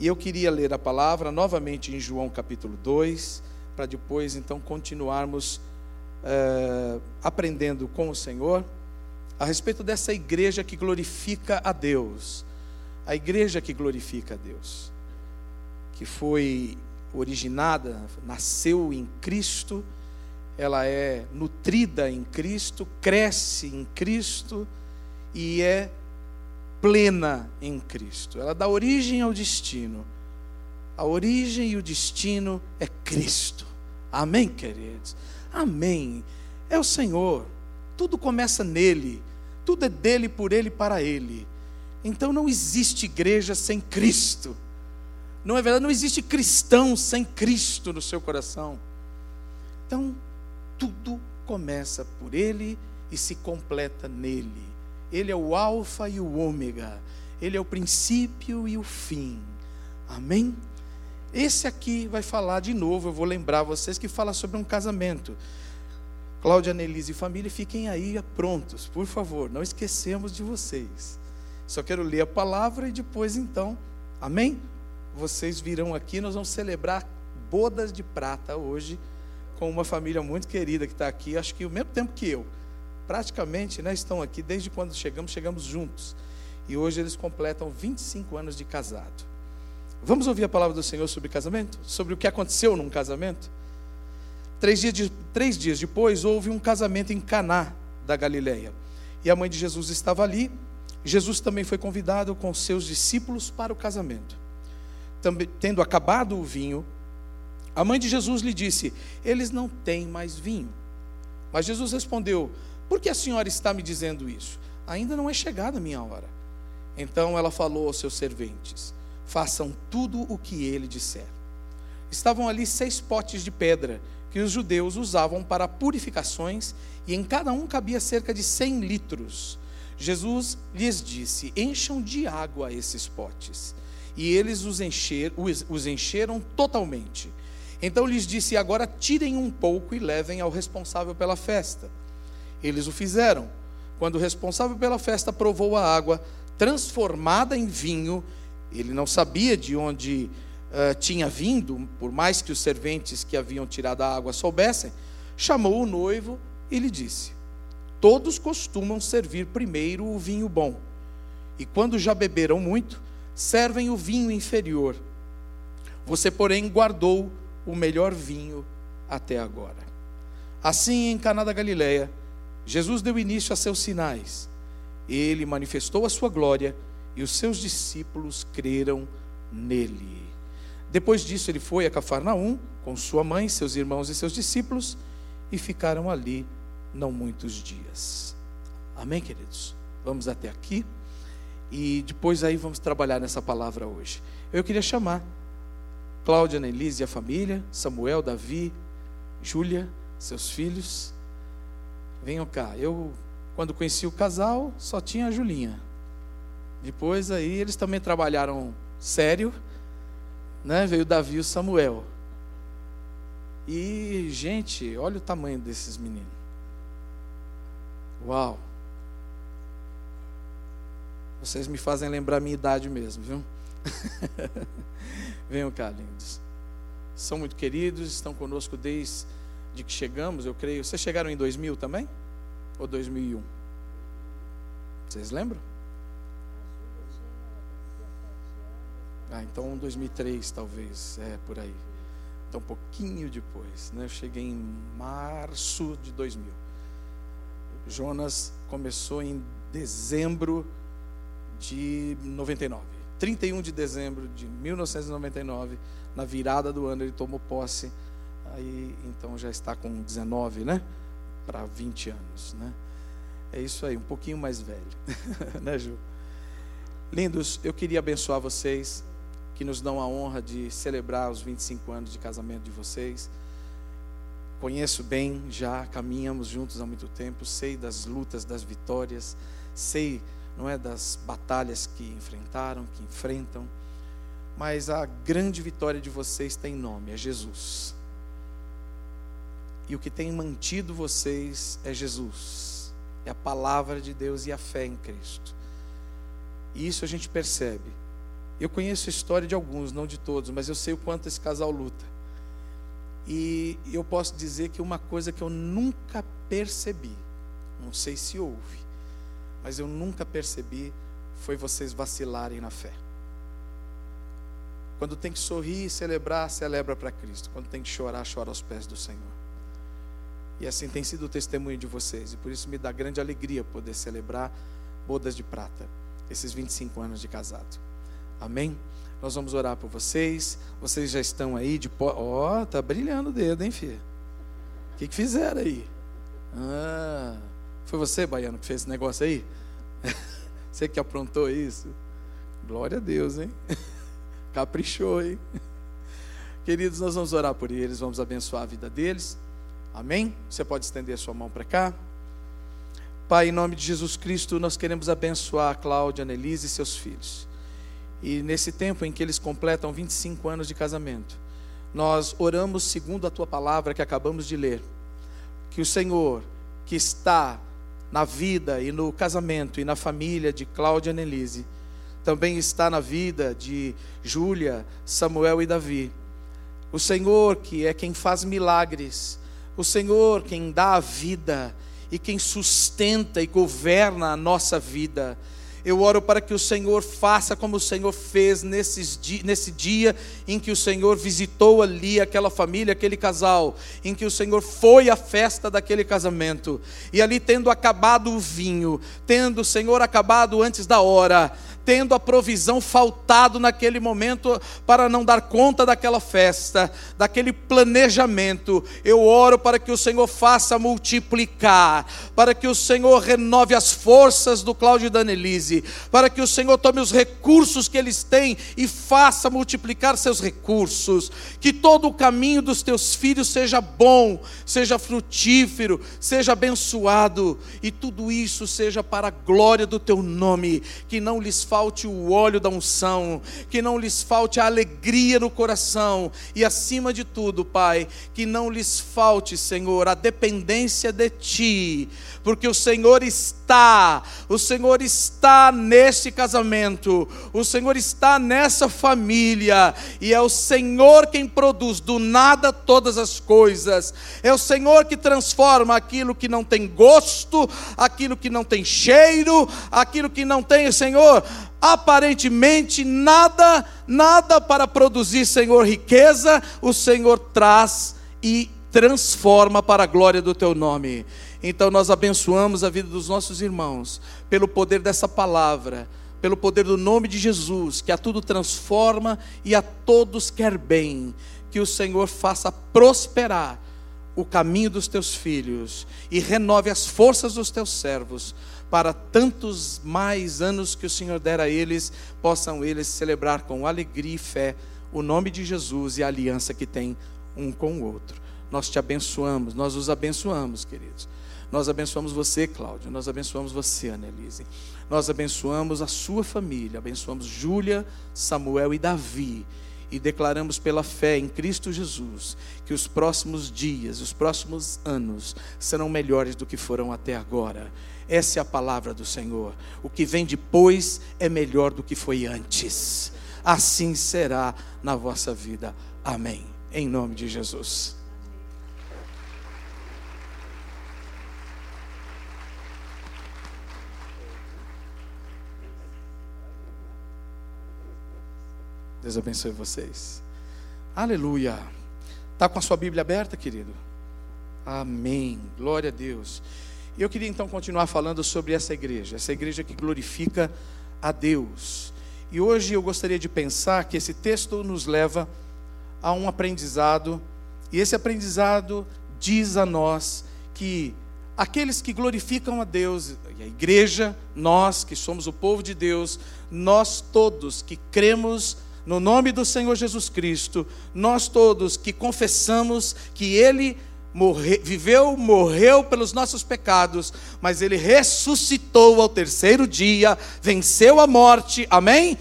E eu queria ler a palavra novamente em João capítulo 2, para depois então continuarmos é, aprendendo com o Senhor a respeito dessa igreja que glorifica a Deus. A igreja que glorifica a Deus, que foi originada, nasceu em Cristo, ela é nutrida em Cristo, cresce em Cristo e é plena em Cristo. Ela dá origem ao destino. A origem e o destino é Cristo. Amém, queridos? Amém. É o Senhor. Tudo começa nele. Tudo é dele, por ele, para ele. Então não existe igreja sem Cristo. Não é verdade? Não existe cristão sem Cristo no seu coração. Então, tudo começa por ele e se completa nele. Ele é o Alfa e o Ômega. Ele é o princípio e o fim. Amém? Esse aqui vai falar de novo, eu vou lembrar vocês que fala sobre um casamento. Cláudia, Nelise e família, fiquem aí prontos, por favor, não esquecemos de vocês. Só quero ler a palavra e depois então, amém? Vocês virão aqui, nós vamos celebrar bodas de prata hoje com uma família muito querida que está aqui, acho que o mesmo tempo que eu praticamente né, estão aqui desde quando chegamos, chegamos juntos. E hoje eles completam 25 anos de casado. Vamos ouvir a palavra do Senhor sobre casamento? Sobre o que aconteceu num casamento? Três dias, de, três dias depois, houve um casamento em Caná da Galileia. E a mãe de Jesus estava ali. Jesus também foi convidado com seus discípulos para o casamento. Também, tendo acabado o vinho, a mãe de Jesus lhe disse: Eles não têm mais vinho. Mas Jesus respondeu: por que a senhora está me dizendo isso? Ainda não é chegada a minha hora. Então ela falou aos seus serventes: Façam tudo o que ele disser. Estavam ali seis potes de pedra que os judeus usavam para purificações, e em cada um cabia cerca de cem litros. Jesus lhes disse: Encham de água esses potes. E eles os, encher, os, os encheram totalmente. Então lhes disse: Agora tirem um pouco e levem ao responsável pela festa. Eles o fizeram. Quando o responsável pela festa provou a água transformada em vinho, ele não sabia de onde uh, tinha vindo, por mais que os serventes que haviam tirado a água soubessem, chamou o noivo e lhe disse: Todos costumam servir primeiro o vinho bom, e quando já beberam muito, servem o vinho inferior. Você, porém, guardou o melhor vinho até agora. Assim, em Caná da Galileia, Jesus deu início a seus sinais. Ele manifestou a sua glória e os seus discípulos creram nele. Depois disso, ele foi a Cafarnaum com sua mãe, seus irmãos e seus discípulos e ficaram ali não muitos dias. Amém, queridos? Vamos até aqui e depois aí vamos trabalhar nessa palavra hoje. Eu queria chamar Cláudia, Nelise e a família, Samuel, Davi, Júlia, seus filhos venham cá. Eu, quando conheci o casal, só tinha a Julinha. Depois aí eles também trabalharam sério, né? Veio o Davi e o Samuel. E, gente, olha o tamanho desses meninos. Uau! Vocês me fazem lembrar a minha idade mesmo, viu? Venham cá, lindos. São muito queridos, estão conosco desde de que chegamos, eu creio. Vocês chegaram em 2000 também? Ou 2001? Vocês lembram? Ah, então 2003 talvez, é por aí. Então um pouquinho depois, né? Eu cheguei em março de 2000. Jonas começou em dezembro de 99. 31 de dezembro de 1999, na virada do ano ele tomou posse aí então já está com 19, né? Para 20 anos, né? É isso aí, um pouquinho mais velho, né, Ju? Lindos, eu queria abençoar vocês que nos dão a honra de celebrar os 25 anos de casamento de vocês. Conheço bem, já caminhamos juntos há muito tempo, sei das lutas, das vitórias, sei, não é, das batalhas que enfrentaram, que enfrentam, mas a grande vitória de vocês tem nome, é Jesus. E o que tem mantido vocês é Jesus, é a palavra de Deus e a fé em Cristo. E isso a gente percebe Eu conheço a história de alguns, não de todos, mas eu sei o quanto esse casal luta. E eu posso dizer que uma coisa que eu nunca percebi, não sei se houve, mas eu nunca percebi foi vocês vacilarem na fé. Quando tem que sorrir e celebrar, celebra para Cristo. Quando tem que chorar, chora aos pés do Senhor. E assim tem sido o testemunho de vocês. E por isso me dá grande alegria poder celebrar bodas de prata, esses 25 anos de casado. Amém? Nós vamos orar por vocês. Vocês já estão aí de Ó, oh, tá brilhando o dedo, hein, filho? O que, que fizeram aí? Ah, foi você, Baiano, que fez esse negócio aí? Você que aprontou isso? Glória a Deus, hein? Caprichou, hein? Queridos, nós vamos orar por eles, vamos abençoar a vida deles. Amém? Você pode estender a sua mão para cá. Pai, em nome de Jesus Cristo, nós queremos abençoar a Cláudia, a Nelise e seus filhos. E nesse tempo em que eles completam 25 anos de casamento, nós oramos segundo a tua palavra que acabamos de ler. Que o Senhor, que está na vida e no casamento e na família de Cláudia e Nelise, também está na vida de Júlia, Samuel e Davi. O Senhor, que é quem faz milagres, o Senhor, quem dá a vida e quem sustenta e governa a nossa vida. Eu oro para que o Senhor faça como o Senhor fez nesses, nesse dia em que o Senhor visitou ali aquela família, aquele casal, em que o Senhor foi à festa daquele casamento, e ali tendo acabado o vinho, tendo o Senhor acabado antes da hora, tendo a provisão faltado naquele momento para não dar conta daquela festa, daquele planejamento. Eu oro para que o Senhor faça multiplicar, para que o Senhor renove as forças do Cláudio e da Annelise, para que o Senhor tome os recursos que eles têm e faça multiplicar seus recursos, que todo o caminho dos teus filhos seja bom, seja frutífero, seja abençoado e tudo isso seja para a glória do teu nome, que não lhes falte o óleo da unção, que não lhes falte a alegria no coração e, acima de tudo, Pai, que não lhes falte, Senhor, a dependência de Ti, porque o Senhor está, o Senhor está neste casamento, o Senhor está nessa família, e é o Senhor quem produz do nada todas as coisas, é o Senhor que transforma aquilo que não tem gosto, aquilo que não tem cheiro, aquilo que não tem, Senhor, aparentemente nada, nada para produzir, Senhor, riqueza, o Senhor traz e transforma para a glória do teu nome. Então nós abençoamos a vida dos nossos irmãos, pelo poder dessa palavra, pelo poder do nome de Jesus, que a tudo transforma e a todos quer bem. Que o Senhor faça prosperar o caminho dos teus filhos e renove as forças dos teus servos, para tantos mais anos que o Senhor der a eles, possam eles celebrar com alegria e fé o nome de Jesus e a aliança que tem um com o outro. Nós te abençoamos, nós os abençoamos, queridos. Nós abençoamos você, Cláudio. Nós abençoamos você, Annelise. Nós abençoamos a sua família. Abençoamos Júlia, Samuel e Davi. E declaramos pela fé em Cristo Jesus que os próximos dias, os próximos anos serão melhores do que foram até agora. Essa é a palavra do Senhor. O que vem depois é melhor do que foi antes. Assim será na vossa vida. Amém. Em nome de Jesus. Deus abençoe vocês. Aleluia. Está com a sua Bíblia aberta, querido? Amém. Glória a Deus. Eu queria então continuar falando sobre essa igreja, essa igreja que glorifica a Deus. E hoje eu gostaria de pensar que esse texto nos leva a um aprendizado, e esse aprendizado diz a nós que aqueles que glorificam a Deus, a igreja, nós que somos o povo de Deus, nós todos que cremos no nome do Senhor Jesus Cristo, nós todos que confessamos que Ele viveu, morreu pelos nossos pecados, mas Ele ressuscitou ao terceiro dia, venceu a morte, amém?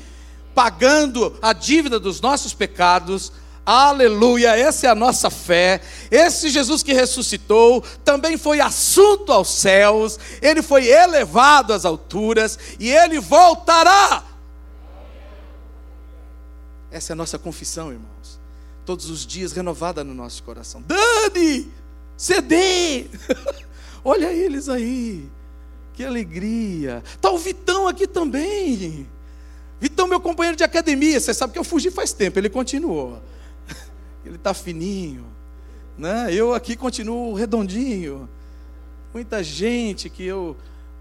Pagando a dívida dos nossos pecados, Aleluia, essa é a nossa fé. Esse Jesus que ressuscitou também foi assunto aos céus, ele foi elevado às alturas e ele voltará Essa é a nossa confissão, irmãos. Todos os dias renovada no nosso coração. Dani! CD! Olha eles aí. Que alegria. Tá o Vitão aqui também. Vitão, meu companheiro de academia. Você sabe que eu fugi faz tempo. Ele continuou. Ele tá fininho. Né? Eu aqui continuo redondinho. Muita gente que eu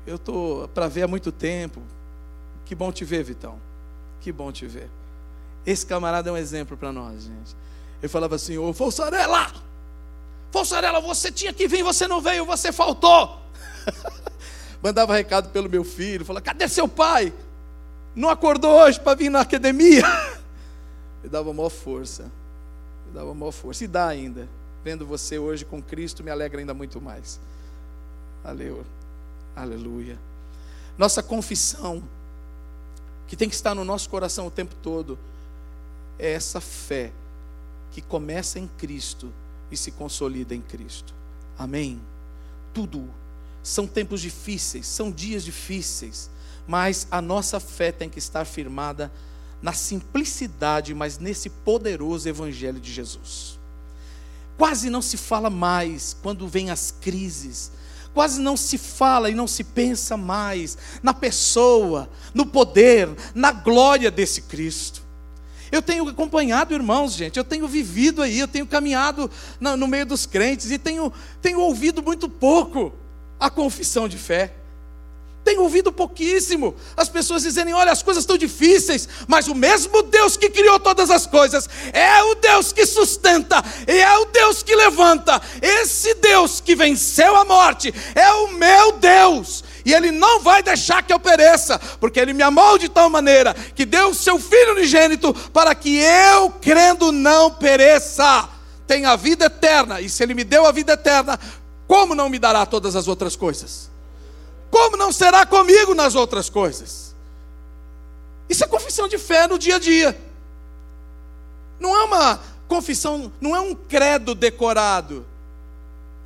eu tô para ver há muito tempo. Que bom te ver, Vitão. Que bom te ver. Esse camarada é um exemplo para nós, gente. Ele falava assim: Ô Falsarela, Falsarela, você tinha que vir, você não veio, você faltou. Mandava recado pelo meu filho, falava: cadê seu pai? Não acordou hoje para vir na academia? Me dava maior força, me dava maior força, e dá ainda. Vendo você hoje com Cristo, me alegra ainda muito mais. Aleluia. Aleluia. Nossa confissão, que tem que estar no nosso coração o tempo todo, é essa fé que começa em Cristo e se consolida em Cristo. Amém? Tudo. São tempos difíceis, são dias difíceis, mas a nossa fé tem que estar firmada na simplicidade, mas nesse poderoso Evangelho de Jesus. Quase não se fala mais quando vem as crises, quase não se fala e não se pensa mais na pessoa, no poder, na glória desse Cristo. Eu tenho acompanhado irmãos, gente, eu tenho vivido aí, eu tenho caminhado no, meio dos crentes e tenho, tenho ouvido muito pouco a confissão de fé. Tenho ouvido pouquíssimo as pessoas dizerem: olha, as coisas estão difíceis, mas o mesmo Deus que criou todas as coisas é o Deus que sustenta, é o Deus que levanta. Esse Deus que venceu a morte é o meu Deus, e Ele não vai deixar que eu pereça, porque Ele me amou de tal maneira que deu o seu Filho unigênito para que eu, crendo, não pereça, tenha a vida eterna, e se Ele me deu a vida eterna, como não me dará todas as outras coisas? Como não será comigo nas outras coisas? Isso é confissão de fé no dia a dia. Não é uma confissão, não é um credo decorado.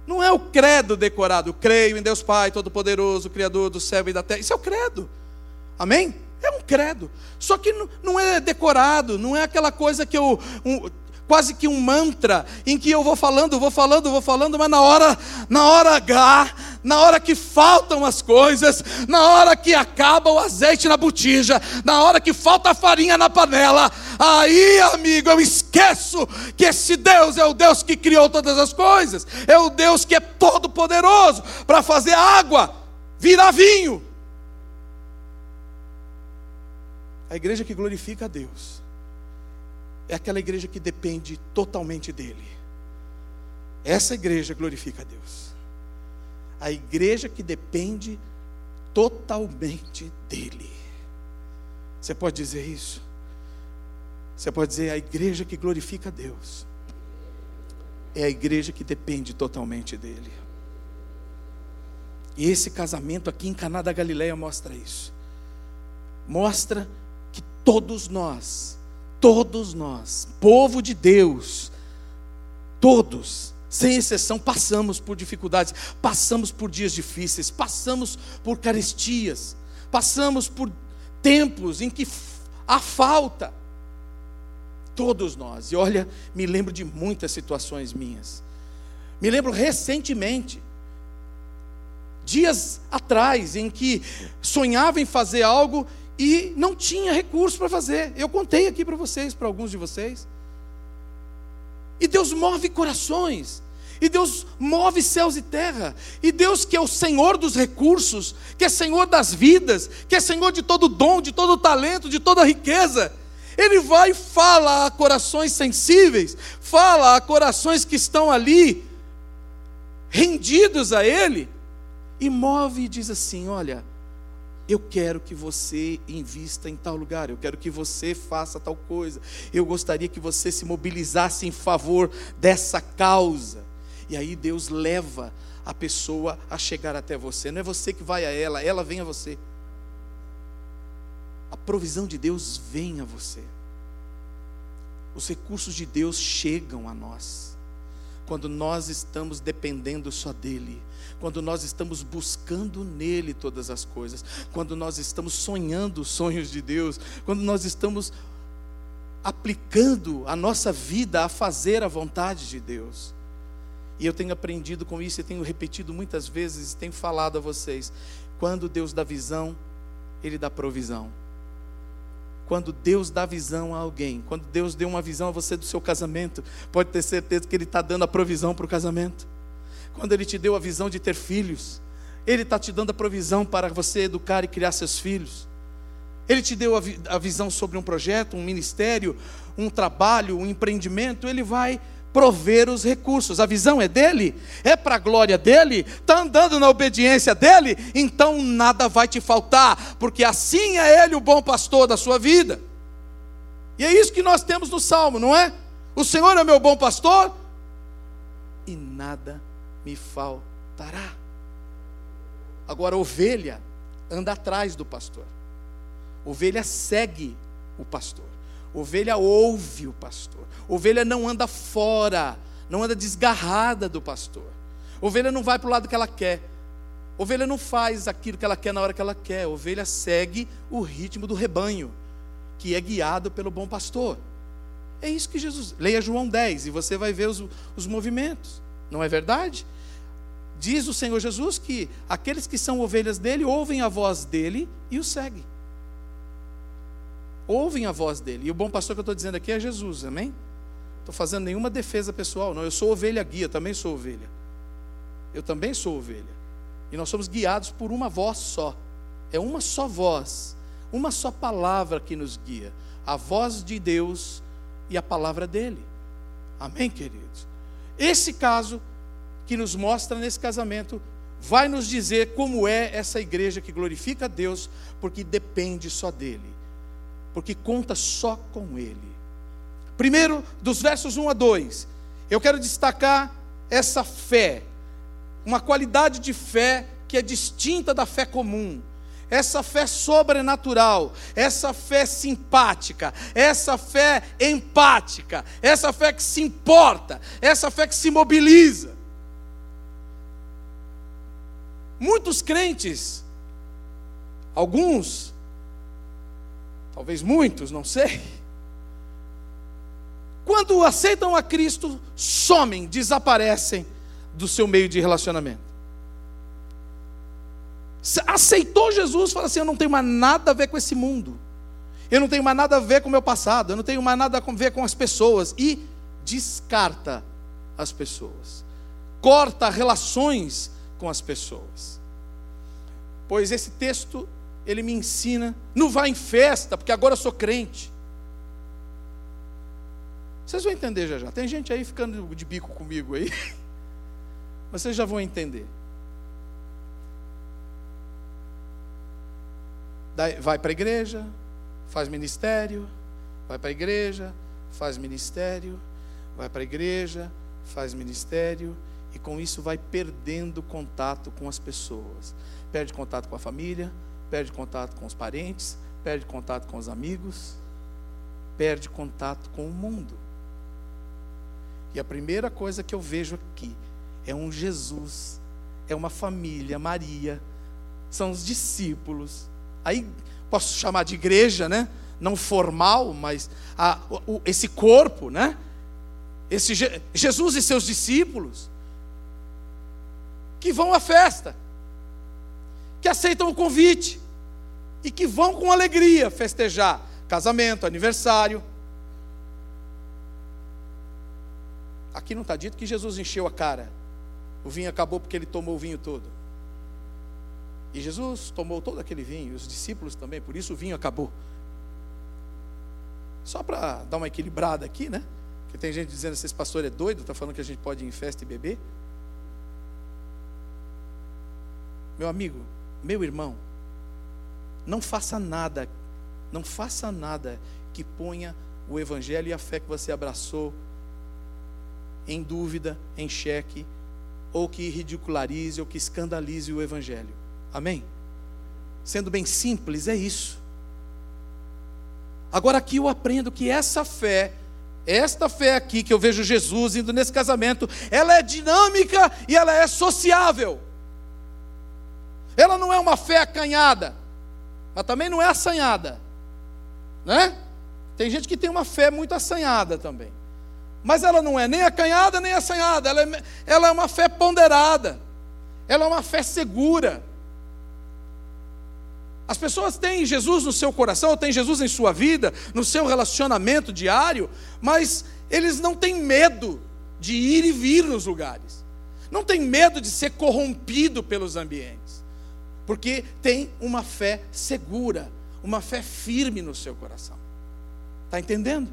Não é o credo decorado. Creio em Deus Pai Todo-Poderoso, Criador do céu e da terra. Isso é o credo. Amém? É um credo. Só que não é decorado, não é aquela coisa que eu. Um, quase que um mantra em que eu vou falando, vou falando, vou falando, mas na hora, na hora H, na hora que faltam as coisas, na hora que acaba o azeite na botija, na hora que falta a farinha na panela, aí, amigo, eu esqueço que esse Deus é o Deus que criou todas as coisas, é o Deus que é todo poderoso para fazer água virar vinho. A igreja que glorifica a Deus é aquela igreja que depende totalmente dele. Essa igreja glorifica a Deus. A igreja que depende totalmente dele. Você pode dizer isso? Você pode dizer a igreja que glorifica a Deus. É a igreja que depende totalmente dele. E esse casamento aqui em Caná da Galileia mostra isso. Mostra que todos nós todos nós, povo de Deus, todos, sem exceção, passamos por dificuldades, passamos por dias difíceis, passamos por carestias, passamos por tempos em que há falta. Todos nós, e olha, me lembro de muitas situações minhas. Me lembro recentemente, dias atrás, em que sonhava em fazer algo e não tinha recurso para fazer. Eu contei aqui para vocês, para alguns de vocês. E Deus move corações. E Deus move céus e terra. E Deus, que é o Senhor dos recursos, que é Senhor das vidas, que é Senhor de todo dom, de todo talento, de toda riqueza, Ele vai e fala a corações sensíveis, fala a corações que estão ali, rendidos a Ele, e move e diz assim: Olha, eu quero que você invista em tal lugar, eu quero que você faça tal coisa, eu gostaria que você se mobilizasse em favor dessa causa. E aí Deus leva a pessoa a chegar até você, não é você que vai a ela, ela vem a você. A provisão de Deus vem a você, os recursos de Deus chegam a nós, quando nós estamos dependendo só dEle quando nós estamos buscando nele todas as coisas, quando nós estamos sonhando os sonhos de Deus, quando nós estamos aplicando a nossa vida a fazer a vontade de Deus. E eu tenho aprendido com isso e tenho repetido muitas vezes, tenho falado a vocês: quando Deus dá visão, Ele dá provisão. Quando Deus dá visão a alguém, quando Deus deu uma visão a você do seu casamento, pode ter certeza que Ele está dando a provisão para o casamento. Quando Ele te deu a visão de ter filhos, Ele está te dando a provisão para você educar e criar seus filhos. Ele te deu a, vi a visão sobre um projeto, um ministério, um trabalho, um empreendimento, Ele vai prover os recursos. A visão é dele, é para a glória dele, está andando na obediência dele, então nada vai te faltar, porque assim é ele o bom pastor da sua vida. E é isso que nós temos no salmo, não é? O Senhor é meu bom pastor e nada me faltará. Agora, ovelha anda atrás do pastor, ovelha segue o pastor. Ovelha ouve o pastor. Ovelha não anda fora, não anda desgarrada do pastor. Ovelha não vai para o lado que ela quer. Ovelha não faz aquilo que ela quer na hora que ela quer. Ovelha segue o ritmo do rebanho, que é guiado pelo bom pastor. É isso que Jesus. Leia João 10 e você vai ver os, os movimentos. Não é verdade? Diz o Senhor Jesus que aqueles que são ovelhas dele ouvem a voz dele e o seguem ouvem a voz dele. E o bom pastor que eu estou dizendo aqui é Jesus, amém? Estou fazendo nenhuma defesa pessoal, não. Eu sou ovelha guia, também sou ovelha. Eu também sou ovelha. E nós somos guiados por uma voz só. É uma só voz, uma só palavra que nos guia. A voz de Deus e a palavra dele. Amém, queridos? Esse caso que nos mostra nesse casamento vai nos dizer como é essa igreja que glorifica a Deus, porque depende só dele porque conta só com Ele. Primeiro, dos versos 1 a 2, eu quero destacar essa fé, uma qualidade de fé que é distinta da fé comum. Essa fé sobrenatural, essa fé simpática, essa fé empática, essa fé que se importa, essa fé que se mobiliza. Muitos crentes, alguns talvez muitos, não sei. Quando aceitam a Cristo, somem, desaparecem do seu meio de relacionamento. Aceitou Jesus, fala assim: Eu não tenho mais nada a ver com esse mundo, eu não tenho mais nada a ver com o meu passado, eu não tenho mais nada a ver com as pessoas, e descarta as pessoas, corta relações com as pessoas. Pois esse texto ele me ensina. Não vá em festa, porque agora eu sou crente. Vocês vão entender já já. Tem gente aí ficando de bico comigo aí. Mas vocês já vão entender. Vai para a igreja, faz ministério, vai para a igreja, faz ministério, vai para a igreja, faz ministério, e com isso vai perdendo contato com as pessoas. Perde contato com a família, perde contato com os parentes, perde contato com os amigos, perde contato com o mundo. E a primeira coisa que eu vejo aqui é um Jesus, é uma família, Maria, são os discípulos. Aí posso chamar de igreja, né? Não formal, mas a, o, esse corpo, né? Esse Jesus e seus discípulos que vão à festa, que aceitam o convite, e que vão com alegria festejar casamento, aniversário. Aqui não está dito que Jesus encheu a cara. O vinho acabou porque ele tomou o vinho todo. E Jesus tomou todo aquele vinho, e os discípulos também, por isso o vinho acabou. Só para dar uma equilibrada aqui, né? Porque tem gente dizendo que esse pastor é doido, está falando que a gente pode ir em festa e beber. Meu amigo, meu irmão, não faça nada, não faça nada que ponha o evangelho e a fé que você abraçou em dúvida, em xeque, ou que ridicularize ou que escandalize o evangelho. Amém? Sendo bem simples, é isso. Agora aqui eu aprendo que essa fé, esta fé aqui que eu vejo Jesus indo nesse casamento, ela é dinâmica e ela é sociável. Ela não é uma fé acanhada mas também não é assanhada, né? Tem gente que tem uma fé muito assanhada também. Mas ela não é nem acanhada nem assanhada, ela é, ela é uma fé ponderada, ela é uma fé segura. As pessoas têm Jesus no seu coração, têm Jesus em sua vida, no seu relacionamento diário, mas eles não têm medo de ir e vir nos lugares, não têm medo de ser corrompido pelos ambientes, porque tem uma fé segura, uma fé firme no seu coração. Está entendendo?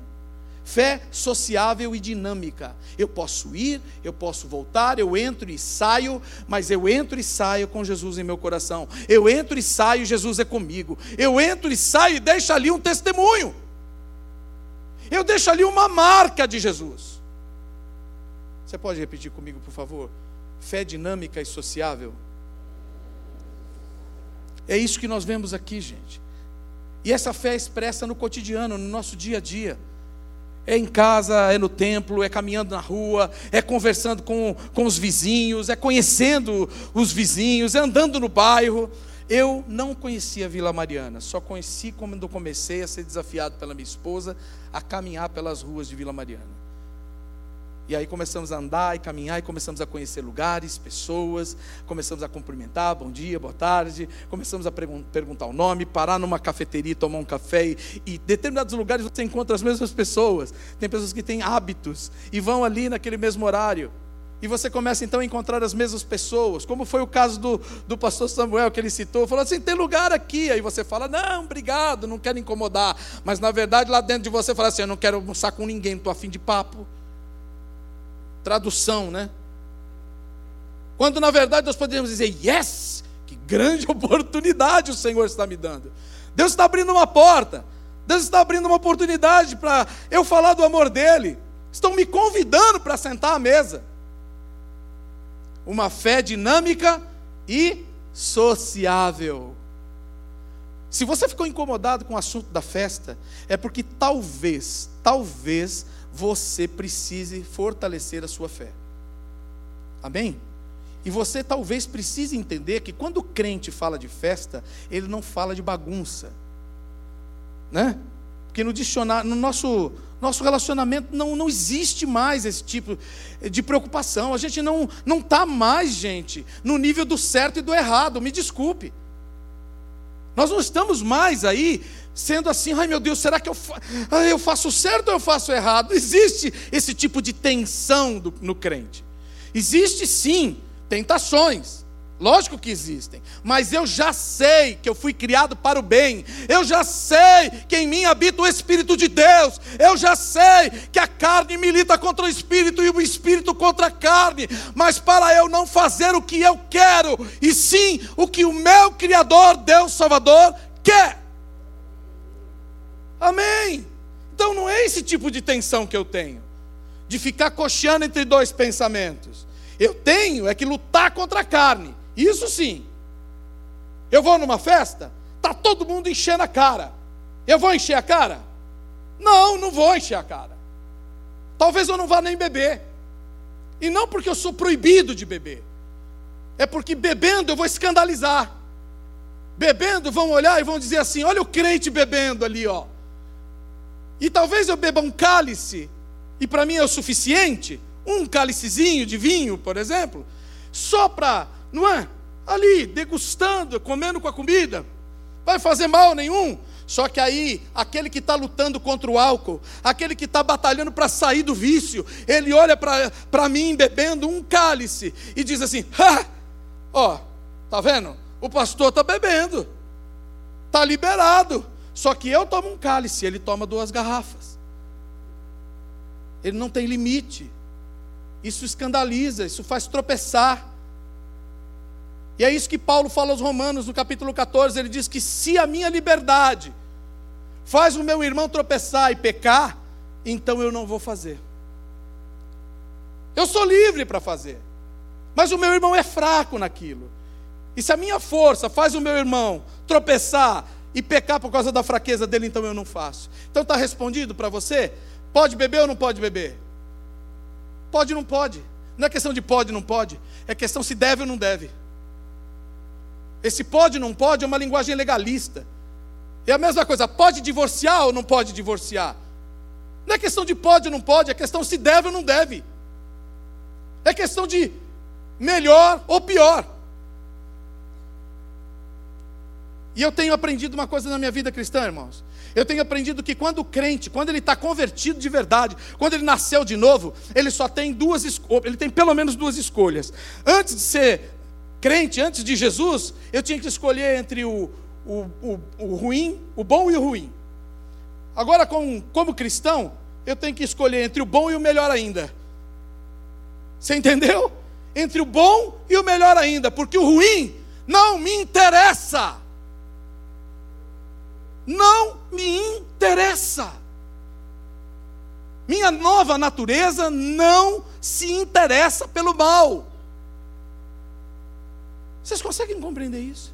Fé sociável e dinâmica. Eu posso ir, eu posso voltar, eu entro e saio, mas eu entro e saio com Jesus em meu coração. Eu entro e saio, Jesus é comigo. Eu entro e saio e deixo ali um testemunho. Eu deixo ali uma marca de Jesus. Você pode repetir comigo, por favor? Fé dinâmica e sociável. É isso que nós vemos aqui, gente. E essa fé é expressa no cotidiano, no nosso dia a dia. É em casa, é no templo, é caminhando na rua, é conversando com, com os vizinhos, é conhecendo os vizinhos, é andando no bairro. Eu não conhecia Vila Mariana, só conheci quando comecei a ser desafiado pela minha esposa a caminhar pelas ruas de Vila Mariana. E aí começamos a andar e caminhar e começamos a conhecer lugares, pessoas, começamos a cumprimentar, bom dia, boa tarde, começamos a perguntar o nome, parar numa cafeteria, tomar um café e, e determinados lugares você encontra as mesmas pessoas. Tem pessoas que têm hábitos e vão ali naquele mesmo horário. E você começa então a encontrar as mesmas pessoas, como foi o caso do, do pastor Samuel que ele citou, falou assim: tem lugar aqui. Aí você fala: não, obrigado, não quero incomodar. Mas na verdade lá dentro de você fala assim: eu não quero almoçar com ninguém, estou afim de papo tradução, né? Quando na verdade nós poderíamos dizer, yes, que grande oportunidade o Senhor está me dando. Deus está abrindo uma porta, Deus está abrindo uma oportunidade para eu falar do amor dEle. Estão me convidando para sentar à mesa. Uma fé dinâmica e sociável. Se você ficou incomodado com o assunto da festa, é porque talvez, talvez você precise fortalecer a sua fé. Amém? E você talvez precise entender que quando o crente fala de festa, ele não fala de bagunça. Né? Porque no dicionário, no nosso, nosso relacionamento não, não existe mais esse tipo de preocupação. A gente não não está mais, gente, no nível do certo e do errado. Me desculpe. Nós não estamos mais aí sendo assim, ai meu Deus, será que eu, fa eu faço certo ou eu faço errado? Existe esse tipo de tensão do, no crente. Existe sim tentações. Lógico que existem, mas eu já sei que eu fui criado para o bem, eu já sei que em mim habita o Espírito de Deus, eu já sei que a carne milita contra o Espírito e o Espírito contra a carne, mas para eu não fazer o que eu quero, e sim o que o meu Criador, Deus Salvador, quer. Amém. Então não é esse tipo de tensão que eu tenho, de ficar cocheando entre dois pensamentos. Eu tenho é que lutar contra a carne. Isso sim. Eu vou numa festa, tá todo mundo enchendo a cara. Eu vou encher a cara? Não, não vou encher a cara. Talvez eu não vá nem beber. E não porque eu sou proibido de beber. É porque bebendo eu vou escandalizar. Bebendo vão olhar e vão dizer assim: olha o crente bebendo ali, ó. E talvez eu beba um cálice, e para mim é o suficiente, um cálicezinho de vinho, por exemplo, só para, não é? Ali, degustando, comendo com a comida, vai fazer mal nenhum. Só que aí, aquele que está lutando contra o álcool, aquele que está batalhando para sair do vício, ele olha para mim bebendo um cálice e diz assim: ha! Ó, tá vendo? O pastor está bebendo, está liberado. Só que eu tomo um cálice, ele toma duas garrafas. Ele não tem limite. Isso escandaliza, isso faz tropeçar. E é isso que Paulo fala aos Romanos no capítulo 14. Ele diz que se a minha liberdade faz o meu irmão tropeçar e pecar, então eu não vou fazer. Eu sou livre para fazer, mas o meu irmão é fraco naquilo. E se a minha força faz o meu irmão tropeçar e pecar por causa da fraqueza dele, então eu não faço. Então está respondido para você? Pode beber ou não pode beber? Pode ou não pode? Não é questão de pode ou não pode, é questão se deve ou não deve. Esse pode ou não pode é uma linguagem legalista. É a mesma coisa, pode divorciar ou não pode divorciar? Não é questão de pode ou não pode, é questão se deve ou não deve. É questão de melhor ou pior. E eu tenho aprendido uma coisa na minha vida cristã, irmãos. Eu tenho aprendido que quando o crente, quando ele está convertido de verdade, quando ele nasceu de novo, ele só tem duas ele tem pelo menos duas escolhas. Antes de ser crente, antes de Jesus, eu tinha que escolher entre o, o, o, o ruim, o bom e o ruim. Agora, como, como cristão, eu tenho que escolher entre o bom e o melhor ainda. Você entendeu? Entre o bom e o melhor ainda, porque o ruim não me interessa. Não me interessa. Minha nova natureza não se interessa pelo mal. Vocês conseguem compreender isso?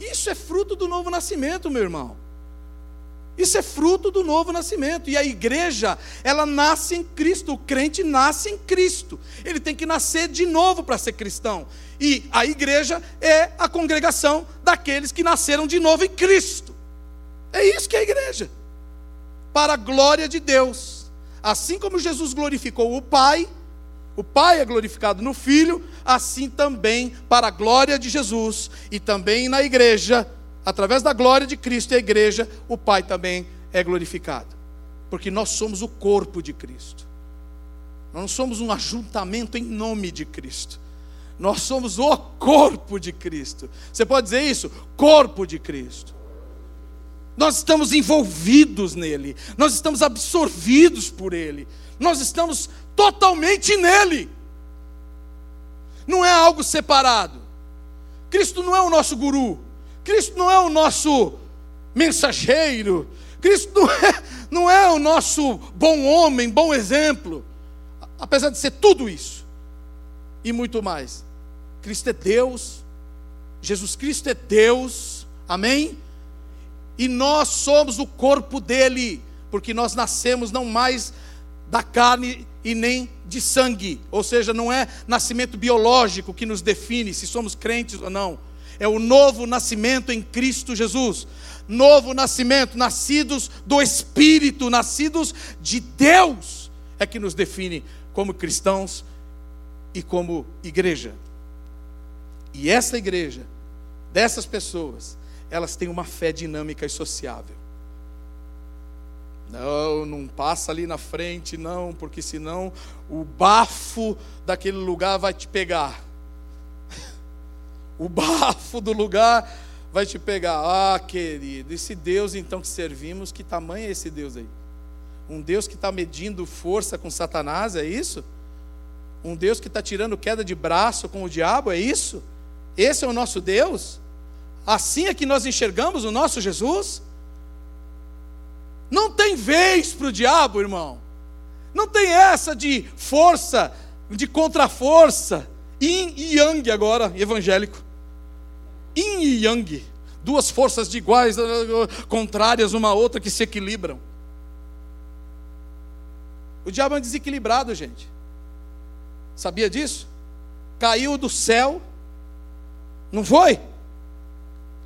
Isso é fruto do novo nascimento, meu irmão. Isso é fruto do novo nascimento. E a igreja, ela nasce em Cristo. O crente nasce em Cristo. Ele tem que nascer de novo para ser cristão. E a igreja é a congregação daqueles que nasceram de novo em Cristo. É isso que é a igreja. Para a glória de Deus. Assim como Jesus glorificou o Pai, o Pai é glorificado no Filho, assim também para a glória de Jesus e também na igreja através da glória de Cristo e a igreja, o Pai também é glorificado. Porque nós somos o corpo de Cristo. Nós não somos um ajuntamento em nome de Cristo. Nós somos o corpo de Cristo. Você pode dizer isso? Corpo de Cristo. Nós estamos envolvidos nele, nós estamos absorvidos por ele, nós estamos totalmente nele. Não é algo separado. Cristo não é o nosso guru, Cristo não é o nosso mensageiro, Cristo não é, não é o nosso bom homem, bom exemplo, apesar de ser tudo isso e muito mais. Cristo é Deus, Jesus Cristo é Deus, amém? E nós somos o corpo dele, porque nós nascemos não mais da carne e nem de sangue, ou seja, não é nascimento biológico que nos define se somos crentes ou não é o novo nascimento em Cristo Jesus. Novo nascimento, nascidos do Espírito, nascidos de Deus, é que nos define como cristãos e como igreja. E essa igreja, dessas pessoas, elas têm uma fé dinâmica e sociável. Não, não passa ali na frente, não, porque senão o bafo daquele lugar vai te pegar o bafo do lugar vai te pegar. Ah, querido, esse Deus então que servimos, que tamanho é esse Deus aí? Um Deus que está medindo força com Satanás, é isso? Um Deus que está tirando queda de braço com o diabo, é isso? Esse é o nosso Deus? Assim é que nós enxergamos o nosso Jesus? Não tem vez para o diabo, irmão. Não tem essa de força, de contra-força. Yin e Yang agora, evangélico. Yin e Yang, duas forças de iguais, contrárias uma à outra que se equilibram. O diabo é desequilibrado, gente. Sabia disso? Caiu do céu, não foi?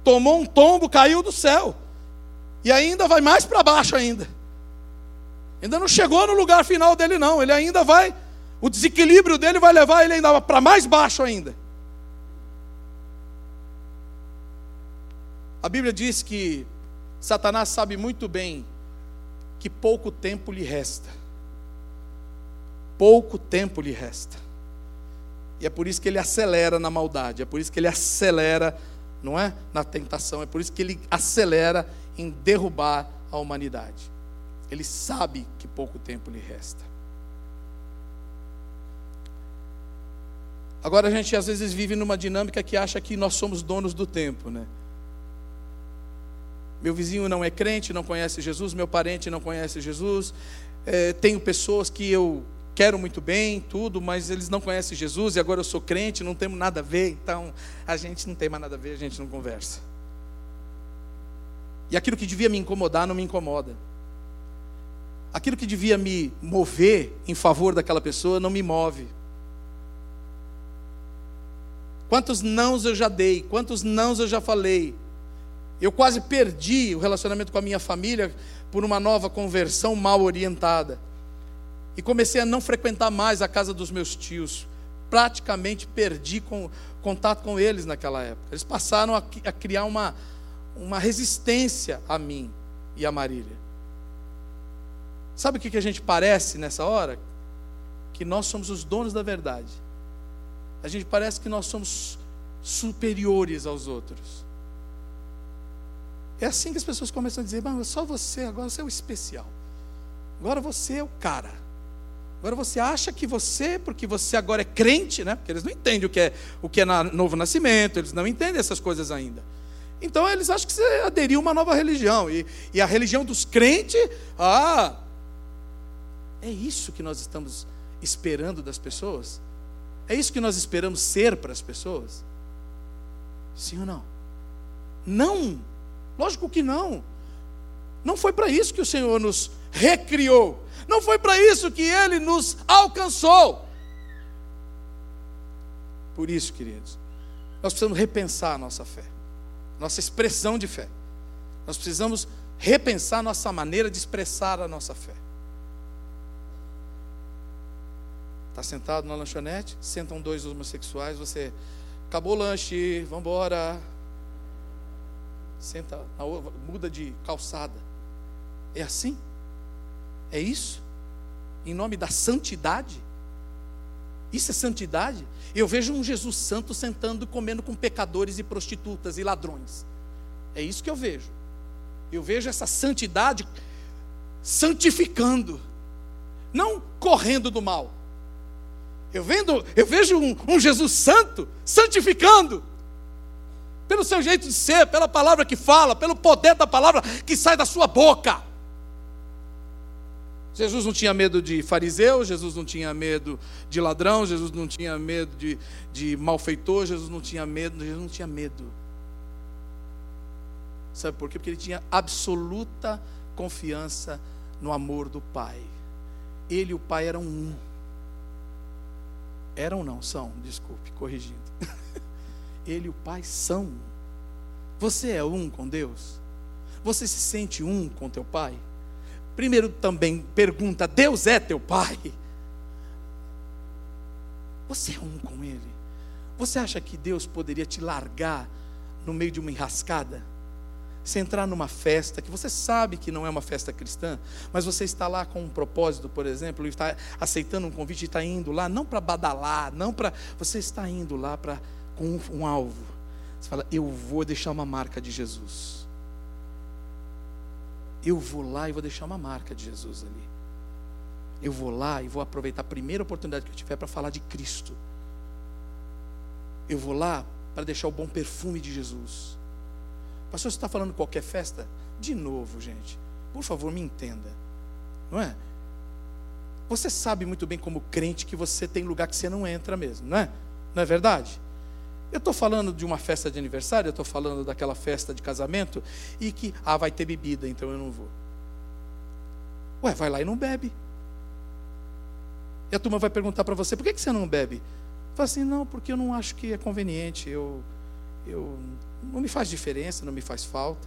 Tomou um tombo, caiu do céu. E ainda vai mais para baixo ainda. Ainda não chegou no lugar final dele não, ele ainda vai o desequilíbrio dele vai levar ele ainda para mais baixo ainda. A Bíblia diz que Satanás sabe muito bem que pouco tempo lhe resta. Pouco tempo lhe resta. E é por isso que ele acelera na maldade, é por isso que ele acelera, não é? Na tentação, é por isso que ele acelera em derrubar a humanidade. Ele sabe que pouco tempo lhe resta. Agora a gente às vezes vive numa dinâmica que acha que nós somos donos do tempo, né? Meu vizinho não é crente, não conhece Jesus, meu parente não conhece Jesus. É, tenho pessoas que eu quero muito bem, tudo, mas eles não conhecem Jesus e agora eu sou crente, não temos nada a ver, então a gente não tem mais nada a ver, a gente não conversa. E aquilo que devia me incomodar não me incomoda. Aquilo que devia me mover em favor daquela pessoa não me move. Quantos nãos eu já dei, quantos nãos eu já falei. Eu quase perdi o relacionamento com a minha família por uma nova conversão mal orientada. E comecei a não frequentar mais a casa dos meus tios. Praticamente perdi com, contato com eles naquela época. Eles passaram a, a criar uma, uma resistência a mim e a Marília. Sabe o que, que a gente parece nessa hora? Que nós somos os donos da verdade. A gente parece que nós somos superiores aos outros. É assim que as pessoas começam a dizer: só você, agora você é o especial. Agora você é o cara. Agora você acha que você, porque você agora é crente, né? Porque eles não entendem o que é o que é novo nascimento, eles não entendem essas coisas ainda. Então eles acham que você aderiu a uma nova religião. E, e a religião dos crentes, ah, é isso que nós estamos esperando das pessoas? É isso que nós esperamos ser para as pessoas? Sim ou não? Não, lógico que não. Não foi para isso que o Senhor nos recriou. Não foi para isso que Ele nos alcançou. Por isso, queridos, nós precisamos repensar a nossa fé, nossa expressão de fé. Nós precisamos repensar nossa maneira de expressar a nossa fé. Está sentado na lanchonete, sentam dois homossexuais, você acabou o lanche, vamos embora. Senta, muda de calçada. É assim? É isso? Em nome da santidade? Isso é santidade? Eu vejo um Jesus santo sentando comendo com pecadores e prostitutas e ladrões. É isso que eu vejo. Eu vejo essa santidade santificando, não correndo do mal. Eu, vendo, eu vejo um, um Jesus santo santificando, pelo seu jeito de ser, pela palavra que fala, pelo poder da palavra que sai da sua boca. Jesus não tinha medo de fariseu, Jesus não tinha medo de ladrão, Jesus não tinha medo de, de malfeitor, Jesus não tinha medo, Jesus não tinha medo. Sabe por quê? Porque ele tinha absoluta confiança no amor do Pai. Ele e o Pai eram um. Eram não, são, desculpe, corrigindo. Ele e o Pai são. Você é um com Deus? Você se sente um com teu Pai? Primeiro também pergunta: Deus é teu Pai? Você é um com Ele? Você acha que Deus poderia te largar no meio de uma enrascada? Você entrar numa festa que você sabe que não é uma festa cristã, mas você está lá com um propósito, por exemplo, e está aceitando um convite e está indo lá, não para badalar, não para. Você está indo lá para com um, um alvo. Você fala, eu vou deixar uma marca de Jesus. Eu vou lá e vou deixar uma marca de Jesus ali. Eu vou lá e vou aproveitar a primeira oportunidade que eu tiver para falar de Cristo. Eu vou lá para deixar o bom perfume de Jesus. Pastor, você está falando qualquer festa? De novo, gente, por favor, me entenda. Não é? Você sabe muito bem, como crente, que você tem lugar que você não entra mesmo, não é? Não é verdade? Eu estou falando de uma festa de aniversário, eu estou falando daquela festa de casamento, e que, ah, vai ter bebida, então eu não vou. Ué, vai lá e não bebe. E a turma vai perguntar para você, por que, que você não bebe? Fala assim, não, porque eu não acho que é conveniente, eu, eu não me faz diferença, não me faz falta.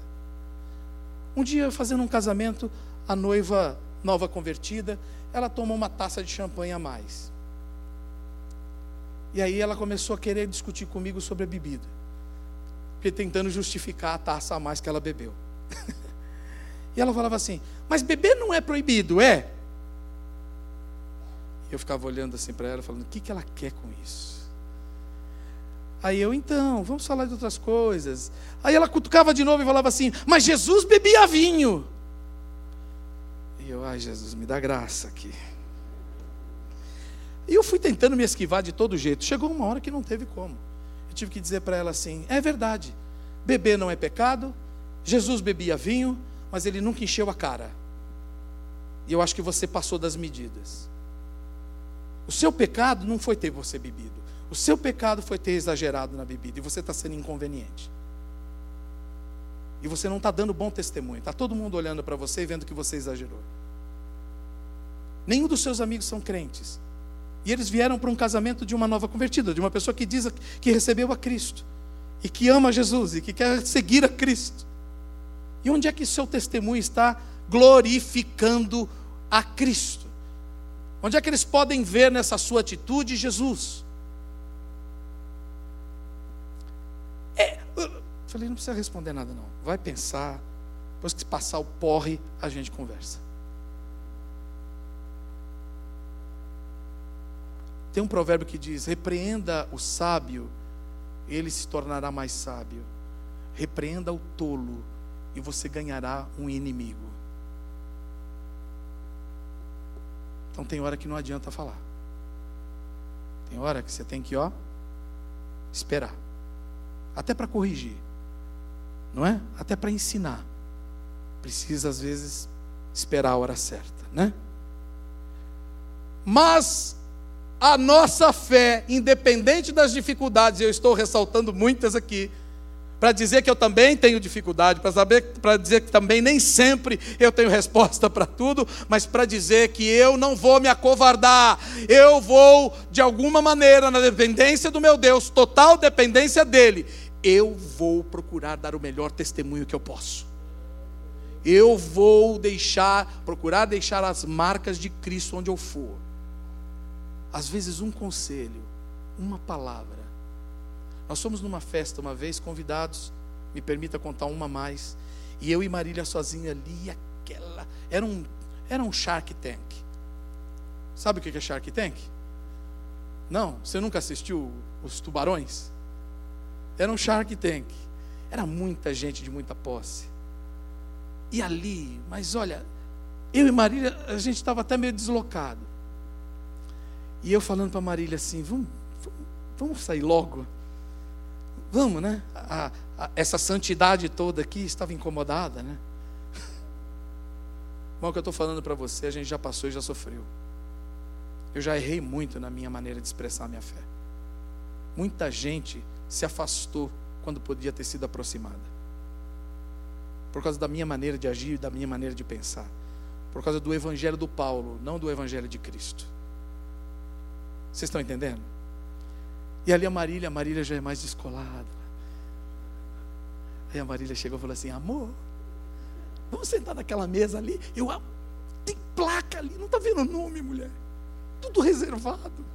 Um dia, fazendo um casamento, a noiva nova convertida, ela tomou uma taça de champanhe a mais. E aí ela começou a querer discutir comigo sobre a bebida. Porque tentando justificar a taça a mais que ela bebeu. e ela falava assim: Mas beber não é proibido, é? E eu ficava olhando assim para ela, falando: O que, que ela quer com isso? Aí eu, então, vamos falar de outras coisas. Aí ela cutucava de novo e falava assim: Mas Jesus bebia vinho. E eu, ai, Jesus, me dá graça aqui. E eu fui tentando me esquivar de todo jeito. Chegou uma hora que não teve como. Eu tive que dizer para ela assim: É verdade, beber não é pecado. Jesus bebia vinho, mas ele nunca encheu a cara. E eu acho que você passou das medidas. O seu pecado não foi ter você bebido. O seu pecado foi ter exagerado na bebida e você está sendo inconveniente. E você não está dando bom testemunho. Está todo mundo olhando para você e vendo que você exagerou. Nenhum dos seus amigos são crentes. E eles vieram para um casamento de uma nova convertida, de uma pessoa que diz que recebeu a Cristo e que ama Jesus e que quer seguir a Cristo. E onde é que seu testemunho está glorificando a Cristo? Onde é que eles podem ver nessa sua atitude Jesus? É, falei, não precisa responder nada não. Vai pensar. Depois que passar o porre, a gente conversa. Tem um provérbio que diz: repreenda o sábio, ele se tornará mais sábio. Repreenda o tolo, e você ganhará um inimigo. Então tem hora que não adianta falar. Tem hora que você tem que, ó, esperar. Até para corrigir. Não é? Até para ensinar. Precisa às vezes esperar a hora certa, né? Mas a nossa fé, independente das dificuldades, eu estou ressaltando muitas aqui, para dizer que eu também tenho dificuldade, para saber, para dizer que também nem sempre eu tenho resposta para tudo, mas para dizer que eu não vou me acovardar, eu vou de alguma maneira na dependência do meu Deus, total dependência dele, eu vou procurar dar o melhor testemunho que eu posso. Eu vou deixar, procurar deixar as marcas de Cristo onde eu for. Às vezes um conselho, uma palavra nós fomos numa festa uma vez, convidados, me permita contar uma mais, e eu e Marília sozinha ali, aquela. Era um, era um Shark Tank. Sabe o que é Shark Tank? Não? Você nunca assistiu os tubarões? Era um Shark Tank. Era muita gente de muita posse. E ali, mas olha, eu e Marília, a gente estava até meio deslocado. E eu falando para Marília assim: vamos, vamos sair logo. Vamos, né? A, a, essa santidade toda aqui estava incomodada, né? Mas o que eu estou falando para você, a gente já passou e já sofreu. Eu já errei muito na minha maneira de expressar a minha fé. Muita gente se afastou quando podia ter sido aproximada. Por causa da minha maneira de agir da minha maneira de pensar. Por causa do evangelho do Paulo, não do evangelho de Cristo. Vocês estão entendendo? E ali a Marília, a Marília já é mais descolada. Aí a Marília chegou e falou assim: Amor, vamos sentar naquela mesa ali. Eu tem placa ali, não está vendo o nome, mulher? Tudo reservado.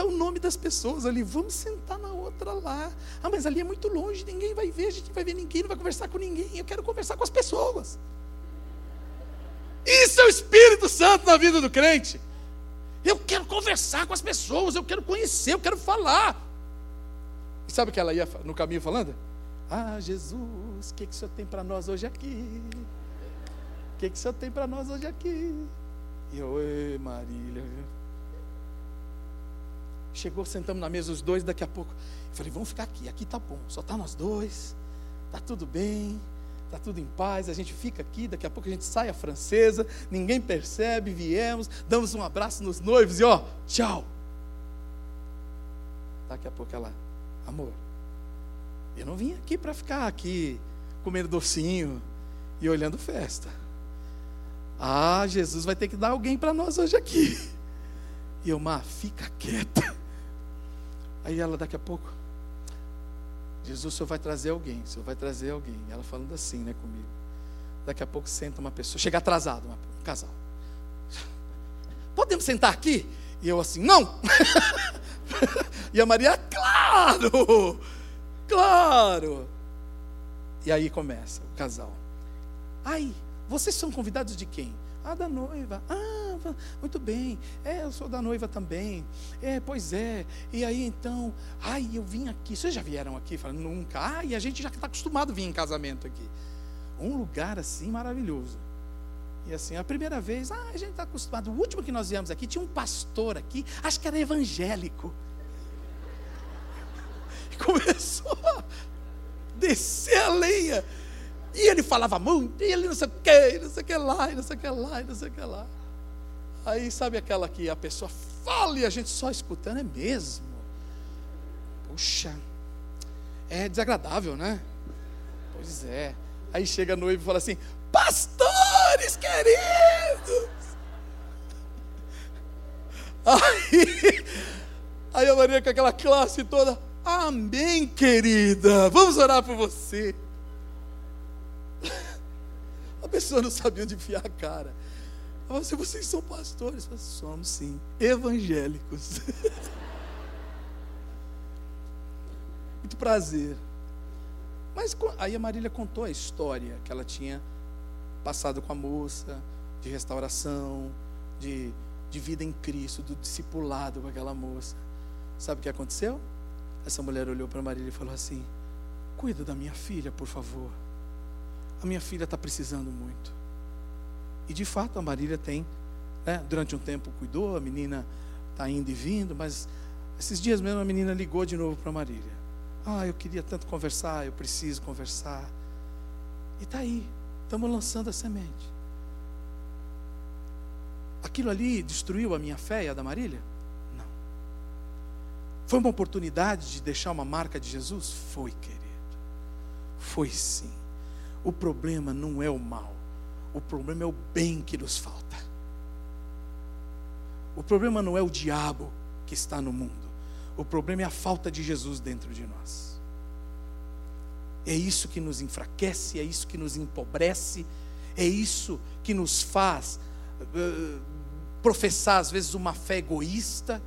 Está o nome das pessoas ali. Vamos sentar na outra lá. Ah, mas ali é muito longe, ninguém vai ver, a gente não vai ver ninguém, não vai conversar com ninguém. Eu quero conversar com as pessoas. Isso é o Espírito Santo na vida do crente. Eu quero conversar com as pessoas, eu quero conhecer, eu quero falar. E sabe o que ela ia no caminho falando? Ah, Jesus, o que, que o Senhor tem para nós hoje aqui? O que, que o Senhor tem para nós hoje aqui? E eu, Marília. Chegou, sentamos na mesa os dois, daqui a pouco. Eu falei, vamos ficar aqui, aqui tá bom, só tá nós dois, tá tudo bem está tudo em paz, a gente fica aqui, daqui a pouco a gente sai a francesa, ninguém percebe, viemos, damos um abraço nos noivos e ó, tchau. Daqui a pouco ela, amor, eu não vim aqui para ficar aqui comendo docinho e olhando festa. Ah, Jesus vai ter que dar alguém para nós hoje aqui. E eu, Má, fica quieta. Aí ela daqui a pouco, Jesus, o Senhor vai trazer alguém, o Senhor vai trazer alguém. Ela falando assim, né, comigo. Daqui a pouco senta uma pessoa, chega atrasado, um casal. Podemos sentar aqui? E eu assim, não! e a Maria, claro! Claro! E aí começa o casal. Ai, vocês são convidados de quem? Ah, da noiva. Ah, muito bem. É, eu sou da noiva também. É, pois é. E aí então, ai, eu vim aqui. Vocês já vieram aqui? Falando, nunca. Ah, e a gente já está acostumado a vir em casamento aqui. Um lugar assim maravilhoso. E assim, a primeira vez, ah, a gente está acostumado. O último que nós viemos aqui, tinha um pastor aqui, acho que era evangélico. E começou a descer a lenha. E ele falava muito, e ele não sei o que, não sei o que lá, não sei o que lá, não sei o que lá. Aí sabe aquela que a pessoa fala e a gente só escutando, é mesmo? Puxa, é desagradável, né? Pois é. Aí chega a noiva e fala assim: Pastores queridos! Aí, aí a Maria com aquela classe toda, Amém, querida, vamos orar por você. pessoas não sabiam onde enfiar a cara. Ela falou, vocês são pastores? Eu falei, somos sim, evangélicos. Muito prazer. Mas aí a Marília contou a história que ela tinha passado com a moça, de restauração, de, de vida em Cristo, do discipulado com aquela moça. Sabe o que aconteceu? Essa mulher olhou para Marília e falou assim: Cuida da minha filha, por favor. A minha filha está precisando muito. E de fato a Marília tem, né, durante um tempo cuidou, a menina está indo e vindo, mas esses dias mesmo a menina ligou de novo para Marília. Ah, eu queria tanto conversar, eu preciso conversar. E está aí, estamos lançando a semente. Aquilo ali destruiu a minha fé e a da Marília? Não. Foi uma oportunidade de deixar uma marca de Jesus? Foi, querido. Foi sim. O problema não é o mal, o problema é o bem que nos falta. O problema não é o diabo que está no mundo, o problema é a falta de Jesus dentro de nós. É isso que nos enfraquece, é isso que nos empobrece, é isso que nos faz uh, professar, às vezes, uma fé egoísta,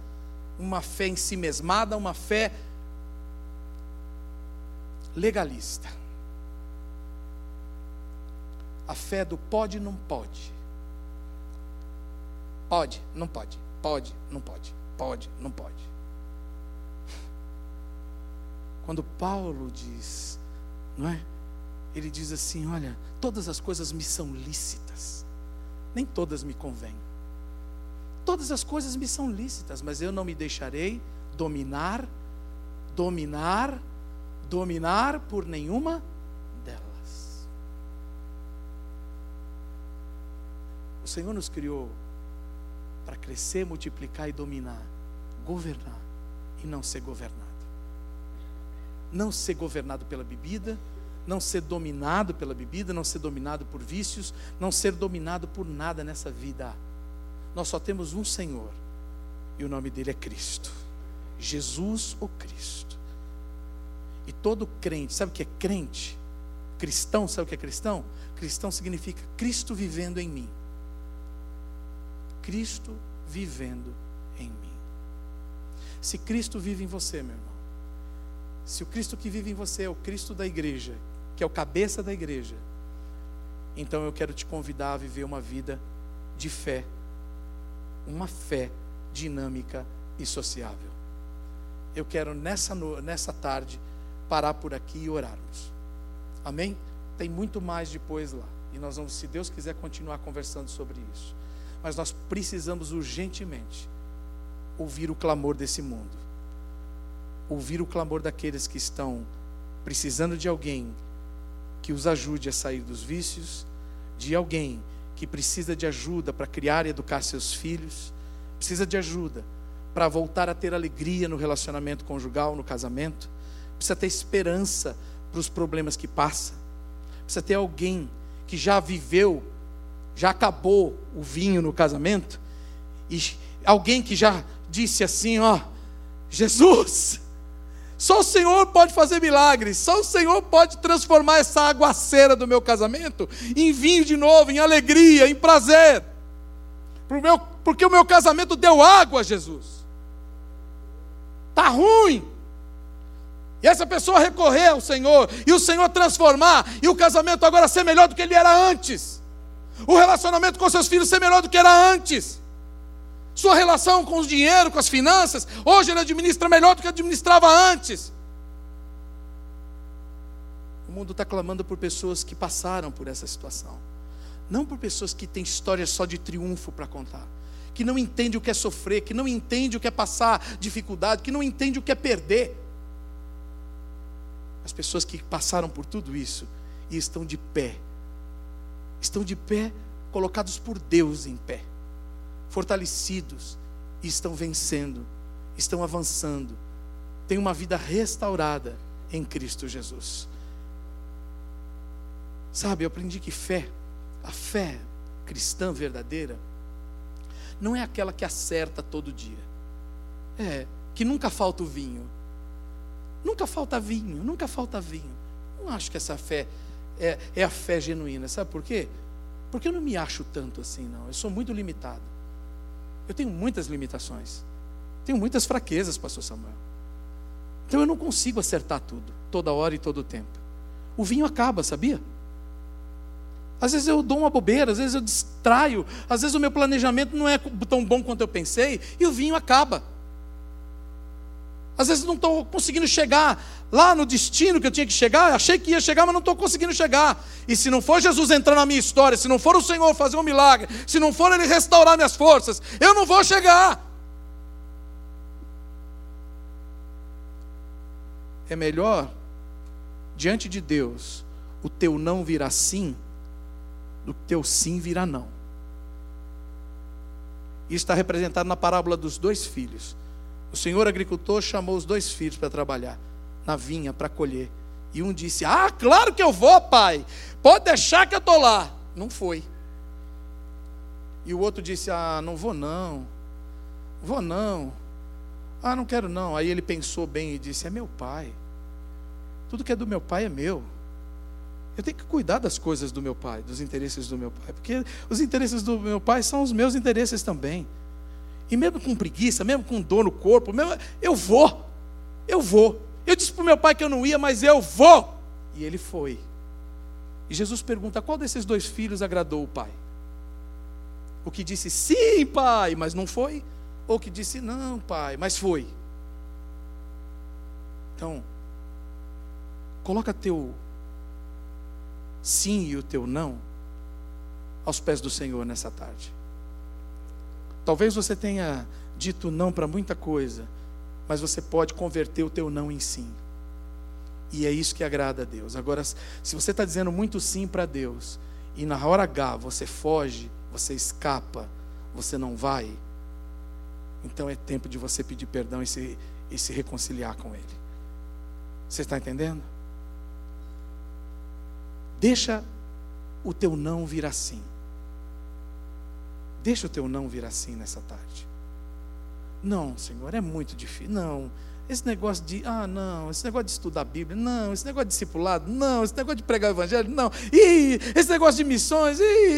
uma fé em si mesmada, uma fé legalista. A fé do pode, não pode. Pode, não pode. Pode, não pode. Pode, não pode. Quando Paulo diz, não é? Ele diz assim: Olha, todas as coisas me são lícitas, nem todas me convêm. Todas as coisas me são lícitas, mas eu não me deixarei dominar, dominar, dominar por nenhuma delas. O Senhor nos criou para crescer, multiplicar e dominar, governar e não ser governado. Não ser governado pela bebida, não ser dominado pela bebida, não ser dominado por vícios, não ser dominado por nada nessa vida nós só temos um Senhor, e o nome dele é Cristo. Jesus o Cristo. E todo crente, sabe o que é crente? Cristão, sabe o que é cristão? Cristão significa Cristo vivendo em mim. Cristo vivendo em mim. Se Cristo vive em você, meu irmão, se o Cristo que vive em você é o Cristo da igreja, que é o cabeça da igreja, então eu quero te convidar a viver uma vida de fé uma fé dinâmica e sociável. Eu quero nessa, nessa tarde parar por aqui e orarmos. Amém? Tem muito mais depois lá. E nós vamos, se Deus quiser, continuar conversando sobre isso. Mas nós precisamos urgentemente ouvir o clamor desse mundo. Ouvir o clamor daqueles que estão precisando de alguém que os ajude a sair dos vícios, de alguém que precisa de ajuda para criar e educar seus filhos, precisa de ajuda para voltar a ter alegria no relacionamento conjugal, no casamento, precisa ter esperança para os problemas que passa, precisa ter alguém que já viveu, já acabou o vinho no casamento, e alguém que já disse assim: Ó, Jesus, só o Senhor pode fazer milagres, só o Senhor pode transformar essa aguaceira do meu casamento em vinho de novo, em alegria, em prazer. Porque o meu casamento deu água, Jesus. Está ruim. E essa pessoa recorrer ao Senhor, e o Senhor transformar, e o casamento agora ser melhor do que ele era antes. O relacionamento com seus filhos ser melhor do que era antes. Sua relação com o dinheiro, com as finanças, hoje ele administra melhor do que administrava antes. O mundo está clamando por pessoas que passaram por essa situação, não por pessoas que têm histórias só de triunfo para contar, que não entendem o que é sofrer, que não entendem o que é passar dificuldade, que não entendem o que é perder. As pessoas que passaram por tudo isso e estão de pé, estão de pé, colocados por Deus em pé fortalecidos e estão vencendo, estão avançando, têm uma vida restaurada em Cristo Jesus. Sabe, eu aprendi que fé, a fé cristã verdadeira, não é aquela que acerta todo dia. É, que nunca falta o vinho. Nunca falta vinho, nunca falta vinho. Não acho que essa fé é, é a fé genuína. Sabe por quê? Porque eu não me acho tanto assim, não. Eu sou muito limitado. Eu tenho muitas limitações. Tenho muitas fraquezas, pastor Samuel. Então eu não consigo acertar tudo, toda hora e todo o tempo. O vinho acaba, sabia? Às vezes eu dou uma bobeira, às vezes eu distraio, às vezes o meu planejamento não é tão bom quanto eu pensei e o vinho acaba. Às vezes não estou conseguindo chegar lá no destino que eu tinha que chegar, achei que ia chegar, mas não estou conseguindo chegar. E se não for Jesus entrar na minha história, se não for o Senhor fazer um milagre, se não for Ele restaurar minhas forças, eu não vou chegar. É melhor, diante de Deus, o teu não virá sim, do que teu sim virá não. Isso está representado na parábola dos dois filhos. O senhor agricultor chamou os dois filhos para trabalhar na vinha para colher. E um disse: Ah, claro que eu vou, pai. Pode deixar que eu estou lá. Não foi. E o outro disse: Ah, não vou não. Vou não. Ah, não quero não. Aí ele pensou bem e disse: É meu pai. Tudo que é do meu pai é meu. Eu tenho que cuidar das coisas do meu pai, dos interesses do meu pai, porque os interesses do meu pai são os meus interesses também. E mesmo com preguiça, mesmo com dor no corpo, mesmo, eu vou. Eu vou. Eu disse para o meu pai que eu não ia, mas eu vou. E ele foi. E Jesus pergunta: qual desses dois filhos agradou o pai? O que disse sim, pai, mas não foi? Ou o que disse não, pai, mas foi? Então, coloca teu sim e o teu não aos pés do Senhor nessa tarde. Talvez você tenha dito não para muita coisa, mas você pode converter o teu não em sim. E é isso que agrada a Deus. Agora, se você está dizendo muito sim para Deus, e na hora H você foge, você escapa, você não vai, então é tempo de você pedir perdão e se, e se reconciliar com Ele. Você está entendendo? Deixa o teu não vir assim. Deixa o teu não vir assim nessa tarde. Não, Senhor, é muito difícil. Não. Esse negócio de, ah, não, esse negócio de estudar a Bíblia, não, esse negócio de discipulado, não, esse negócio de pregar o Evangelho, não, e esse negócio de missões, e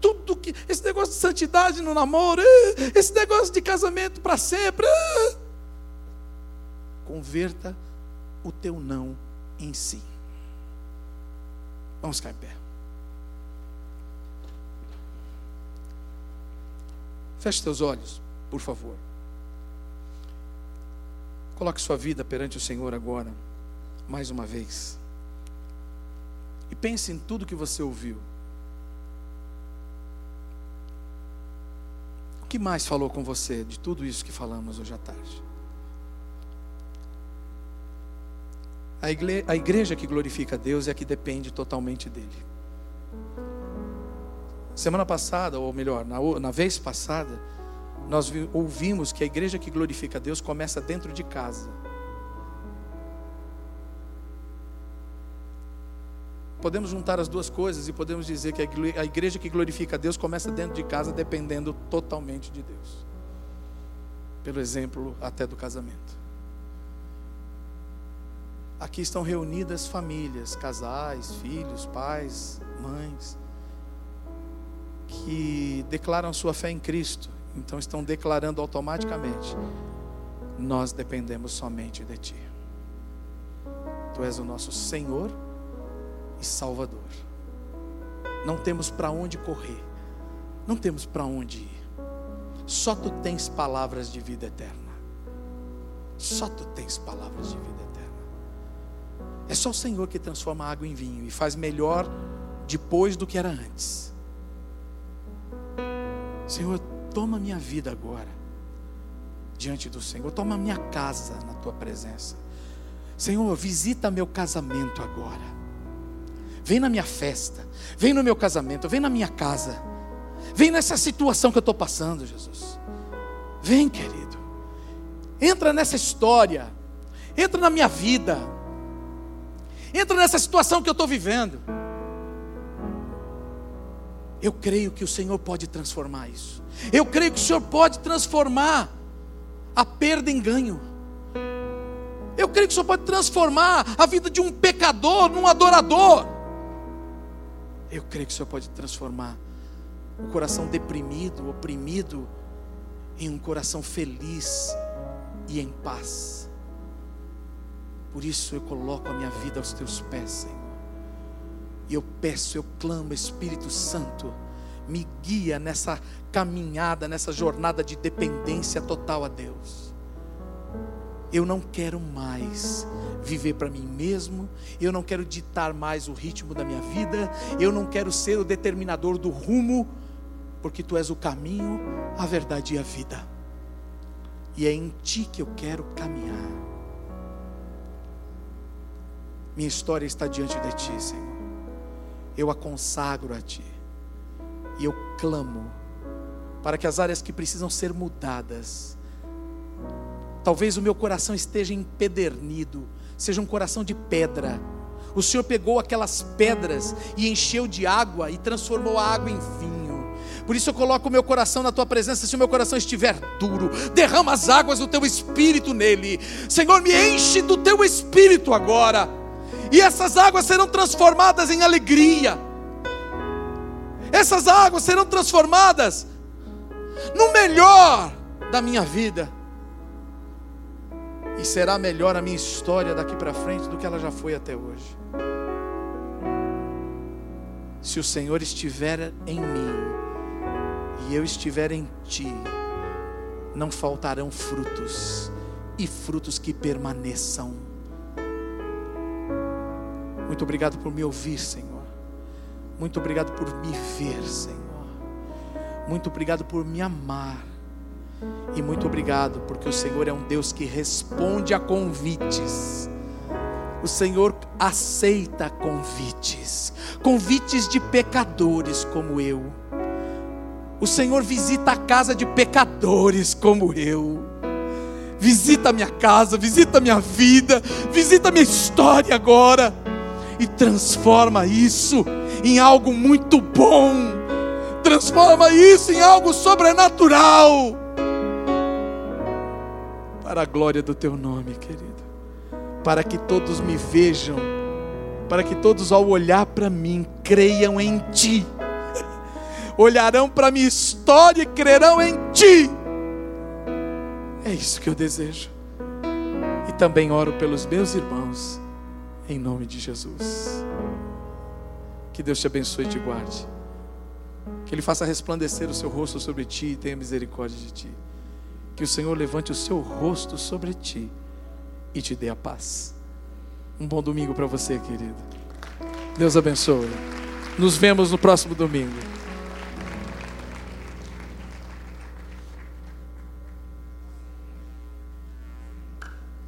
tudo que, esse negócio de santidade no namoro, esse negócio de casamento para sempre. Converta o teu não em si. Vamos ficar em pé. Feche seus olhos, por favor. Coloque sua vida perante o Senhor agora, mais uma vez. E pense em tudo que você ouviu. O que mais falou com você de tudo isso que falamos hoje à tarde? A igreja, que glorifica a Deus é a que depende totalmente dEle. Semana passada, ou melhor, na, na vez passada, nós vi, ouvimos que a igreja que glorifica a Deus começa dentro de casa. Podemos juntar as duas coisas e podemos dizer que a igreja que glorifica a Deus começa dentro de casa, dependendo totalmente de Deus. Pelo exemplo até do casamento. Aqui estão reunidas famílias, casais, filhos, pais, mães que declaram sua fé em Cristo, então estão declarando automaticamente: nós dependemos somente de Ti. Tu és o nosso Senhor e Salvador. Não temos para onde correr, não temos para onde ir. Só Tu tens palavras de vida eterna. Só Tu tens palavras de vida eterna. É só o Senhor que transforma água em vinho e faz melhor depois do que era antes. Senhor, toma minha vida agora, diante do Senhor, toma minha casa na tua presença. Senhor, visita meu casamento agora. Vem na minha festa, vem no meu casamento, vem na minha casa, vem nessa situação que eu estou passando, Jesus. Vem, querido, entra nessa história, entra na minha vida, entra nessa situação que eu estou vivendo. Eu creio que o Senhor pode transformar isso. Eu creio que o Senhor pode transformar a perda em ganho. Eu creio que o Senhor pode transformar a vida de um pecador num adorador. Eu creio que o Senhor pode transformar o coração deprimido, oprimido, em um coração feliz e em paz. Por isso eu coloco a minha vida aos teus pés, Senhor. E eu peço, eu clamo, Espírito Santo, me guia nessa caminhada, nessa jornada de dependência total a Deus. Eu não quero mais viver para mim mesmo, eu não quero ditar mais o ritmo da minha vida, eu não quero ser o determinador do rumo, porque tu és o caminho, a verdade e a vida. E é em ti que eu quero caminhar. Minha história está diante de ti, Senhor. Eu a consagro a ti. E eu clamo para que as áreas que precisam ser mudadas, talvez o meu coração esteja empedernido, seja um coração de pedra. O Senhor pegou aquelas pedras e encheu de água e transformou a água em vinho. Por isso eu coloco o meu coração na tua presença. Se o meu coração estiver duro, derrama as águas do teu espírito nele. Senhor, me enche do teu espírito agora. E essas águas serão transformadas em alegria. Essas águas serão transformadas no melhor da minha vida. E será melhor a minha história daqui para frente do que ela já foi até hoje. Se o Senhor estiver em mim e eu estiver em ti, não faltarão frutos, e frutos que permaneçam. Muito obrigado por me ouvir, Senhor. Muito obrigado por me ver, Senhor. Muito obrigado por me amar. E muito obrigado porque o Senhor é um Deus que responde a convites. O Senhor aceita convites, convites de pecadores como eu. O Senhor visita a casa de pecadores como eu. Visita minha casa, visita minha vida, visita minha história agora e transforma isso em algo muito bom transforma isso em algo sobrenatural. Para a glória do teu nome, querido. Para que todos me vejam, para que todos ao olhar para mim creiam em ti. Olharão para minha história e crerão em ti. É isso que eu desejo. E também oro pelos meus irmãos, em nome de Jesus. Que Deus te abençoe e te guarde. Que Ele faça resplandecer o seu rosto sobre ti e tenha misericórdia de ti. Que o Senhor levante o seu rosto sobre ti e te dê a paz. Um bom domingo para você, querido. Deus abençoe. Nos vemos no próximo domingo.